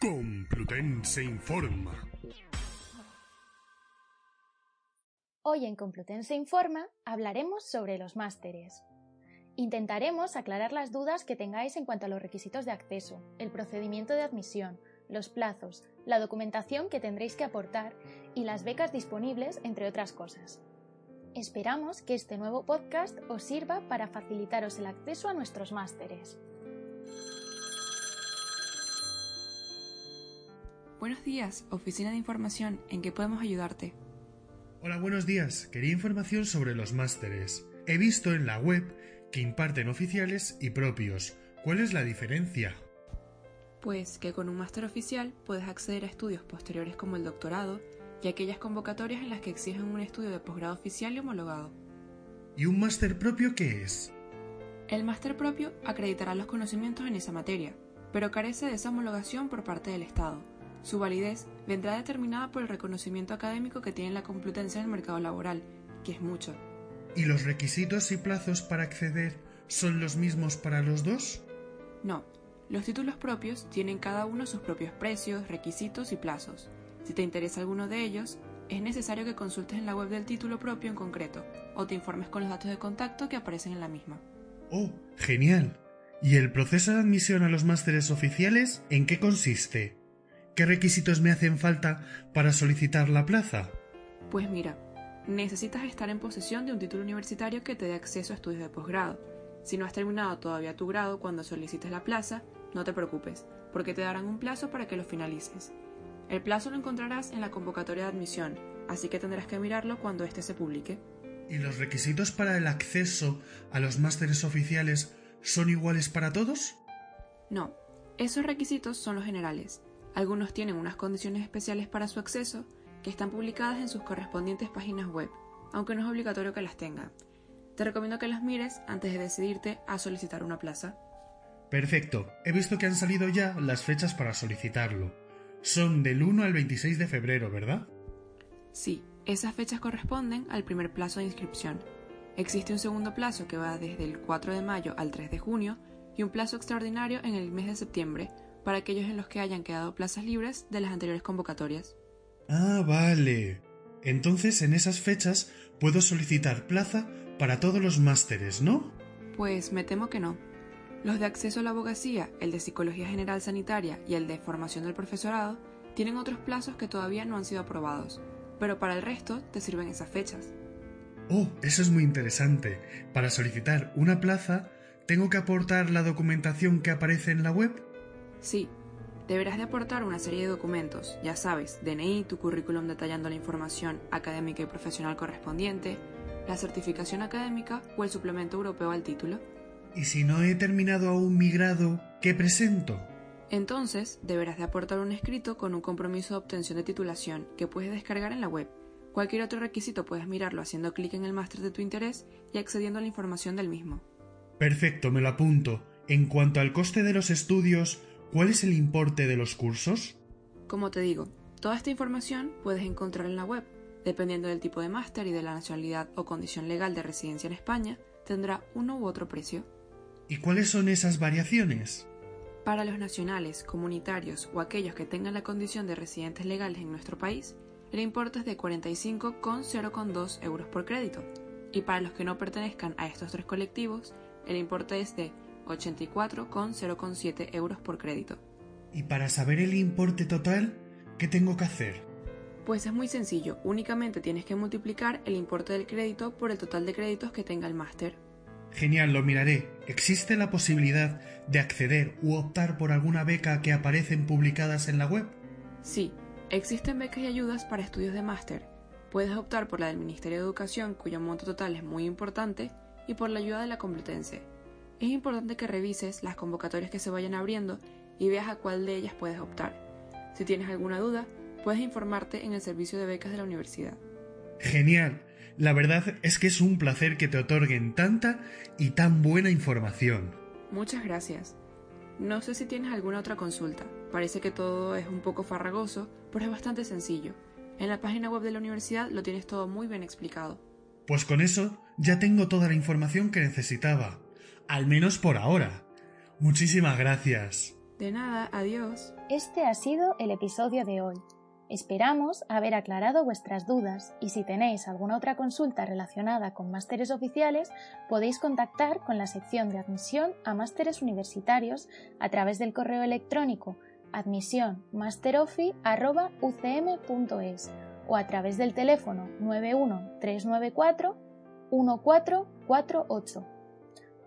Complutense informa. Hoy en Complutense Informa hablaremos sobre los másteres. Intentaremos aclarar las dudas que tengáis en cuanto a los requisitos de acceso, el procedimiento de admisión, los plazos, la documentación que tendréis que aportar y las becas disponibles, entre otras cosas. Esperamos que este nuevo podcast os sirva para facilitaros el acceso a nuestros másteres. Buenos días, Oficina de Información, ¿en qué podemos ayudarte? Hola, buenos días. Quería información sobre los másteres. He visto en la web que imparten oficiales y propios. ¿Cuál es la diferencia? Pues que con un máster oficial puedes acceder a estudios posteriores como el doctorado y aquellas convocatorias en las que exigen un estudio de posgrado oficial y homologado. ¿Y un máster propio qué es? El máster propio acreditará los conocimientos en esa materia, pero carece de esa homologación por parte del Estado su validez vendrá determinada por el reconocimiento académico que tiene la Complutense en el mercado laboral, que es mucho. ¿Y los requisitos y plazos para acceder son los mismos para los dos? No, los títulos propios tienen cada uno sus propios precios, requisitos y plazos. Si te interesa alguno de ellos, es necesario que consultes en la web del título propio en concreto o te informes con los datos de contacto que aparecen en la misma. ¡Oh, genial! ¿Y el proceso de admisión a los másteres oficiales en qué consiste? ¿Qué requisitos me hacen falta para solicitar la plaza? Pues mira, necesitas estar en posesión de un título universitario que te dé acceso a estudios de posgrado. Si no has terminado todavía tu grado cuando solicites la plaza, no te preocupes, porque te darán un plazo para que lo finalices. El plazo lo encontrarás en la convocatoria de admisión, así que tendrás que mirarlo cuando éste se publique. ¿Y los requisitos para el acceso a los másteres oficiales son iguales para todos? No, esos requisitos son los generales. Algunos tienen unas condiciones especiales para su acceso que están publicadas en sus correspondientes páginas web, aunque no es obligatorio que las tengan. Te recomiendo que las mires antes de decidirte a solicitar una plaza. Perfecto, he visto que han salido ya las fechas para solicitarlo. Son del 1 al 26 de febrero, ¿verdad? Sí, esas fechas corresponden al primer plazo de inscripción. Existe un segundo plazo que va desde el 4 de mayo al 3 de junio y un plazo extraordinario en el mes de septiembre para aquellos en los que hayan quedado plazas libres de las anteriores convocatorias. Ah, vale. Entonces en esas fechas puedo solicitar plaza para todos los másteres, ¿no? Pues me temo que no. Los de acceso a la abogacía, el de Psicología General Sanitaria y el de Formación del Profesorado tienen otros plazos que todavía no han sido aprobados, pero para el resto te sirven esas fechas. Oh, eso es muy interesante. Para solicitar una plaza, ¿tengo que aportar la documentación que aparece en la web? Sí, deberás de aportar una serie de documentos, ya sabes, DNI, tu currículum detallando la información académica y profesional correspondiente, la certificación académica o el suplemento europeo al título. ¿Y si no he terminado aún mi grado, qué presento? Entonces, deberás de aportar un escrito con un compromiso de obtención de titulación que puedes descargar en la web. Cualquier otro requisito puedes mirarlo haciendo clic en el máster de tu interés y accediendo a la información del mismo. Perfecto, me lo apunto. En cuanto al coste de los estudios, ¿Cuál es el importe de los cursos? Como te digo, toda esta información puedes encontrar en la web. Dependiendo del tipo de máster y de la nacionalidad o condición legal de residencia en España, tendrá uno u otro precio. ¿Y cuáles son esas variaciones? Para los nacionales, comunitarios o aquellos que tengan la condición de residentes legales en nuestro país, el importe es de 45,0,2 euros por crédito. Y para los que no pertenezcan a estos tres colectivos, el importe es de 84,07 euros por crédito. ¿Y para saber el importe total, qué tengo que hacer? Pues es muy sencillo, únicamente tienes que multiplicar el importe del crédito por el total de créditos que tenga el máster. Genial, lo miraré. ¿Existe la posibilidad de acceder u optar por alguna beca que aparecen publicadas en la web? Sí, existen becas y ayudas para estudios de máster. Puedes optar por la del Ministerio de Educación, cuyo monto total es muy importante, y por la ayuda de la Complutense, es importante que revises las convocatorias que se vayan abriendo y veas a cuál de ellas puedes optar. Si tienes alguna duda, puedes informarte en el servicio de becas de la universidad. Genial. La verdad es que es un placer que te otorguen tanta y tan buena información. Muchas gracias. No sé si tienes alguna otra consulta. Parece que todo es un poco farragoso, pero es bastante sencillo. En la página web de la universidad lo tienes todo muy bien explicado. Pues con eso ya tengo toda la información que necesitaba. Al menos por ahora. Muchísimas gracias. De nada, adiós. Este ha sido el episodio de hoy. Esperamos haber aclarado vuestras dudas y si tenéis alguna otra consulta relacionada con másteres oficiales, podéis contactar con la sección de admisión a másteres universitarios a través del correo electrónico admisionmasterofi.ucm.es o a través del teléfono 91394 1448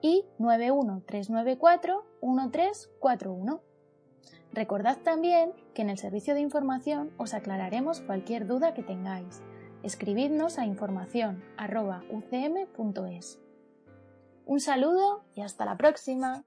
y 91394 1341. Recordad también que en el servicio de información os aclararemos cualquier duda que tengáis. Escribidnos a información.ucm.es. Un saludo y hasta la próxima.